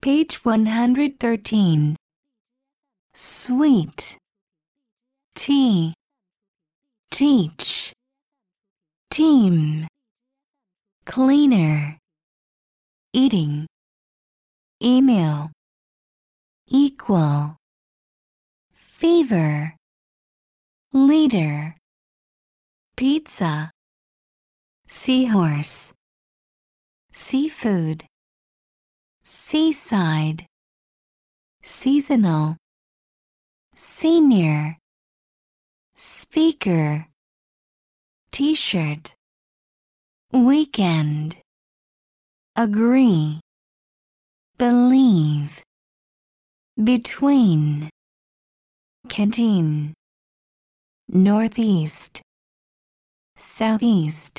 Page 113. Sweet. Tea. Teach. Team. Cleaner. Eating. Email. Equal. Fever. Leader. Pizza. Seahorse. Seafood. Seaside. Seasonal. Senior. Speaker. T-shirt. Weekend. Agree. Believe. Between. Canteen. Northeast. Southeast.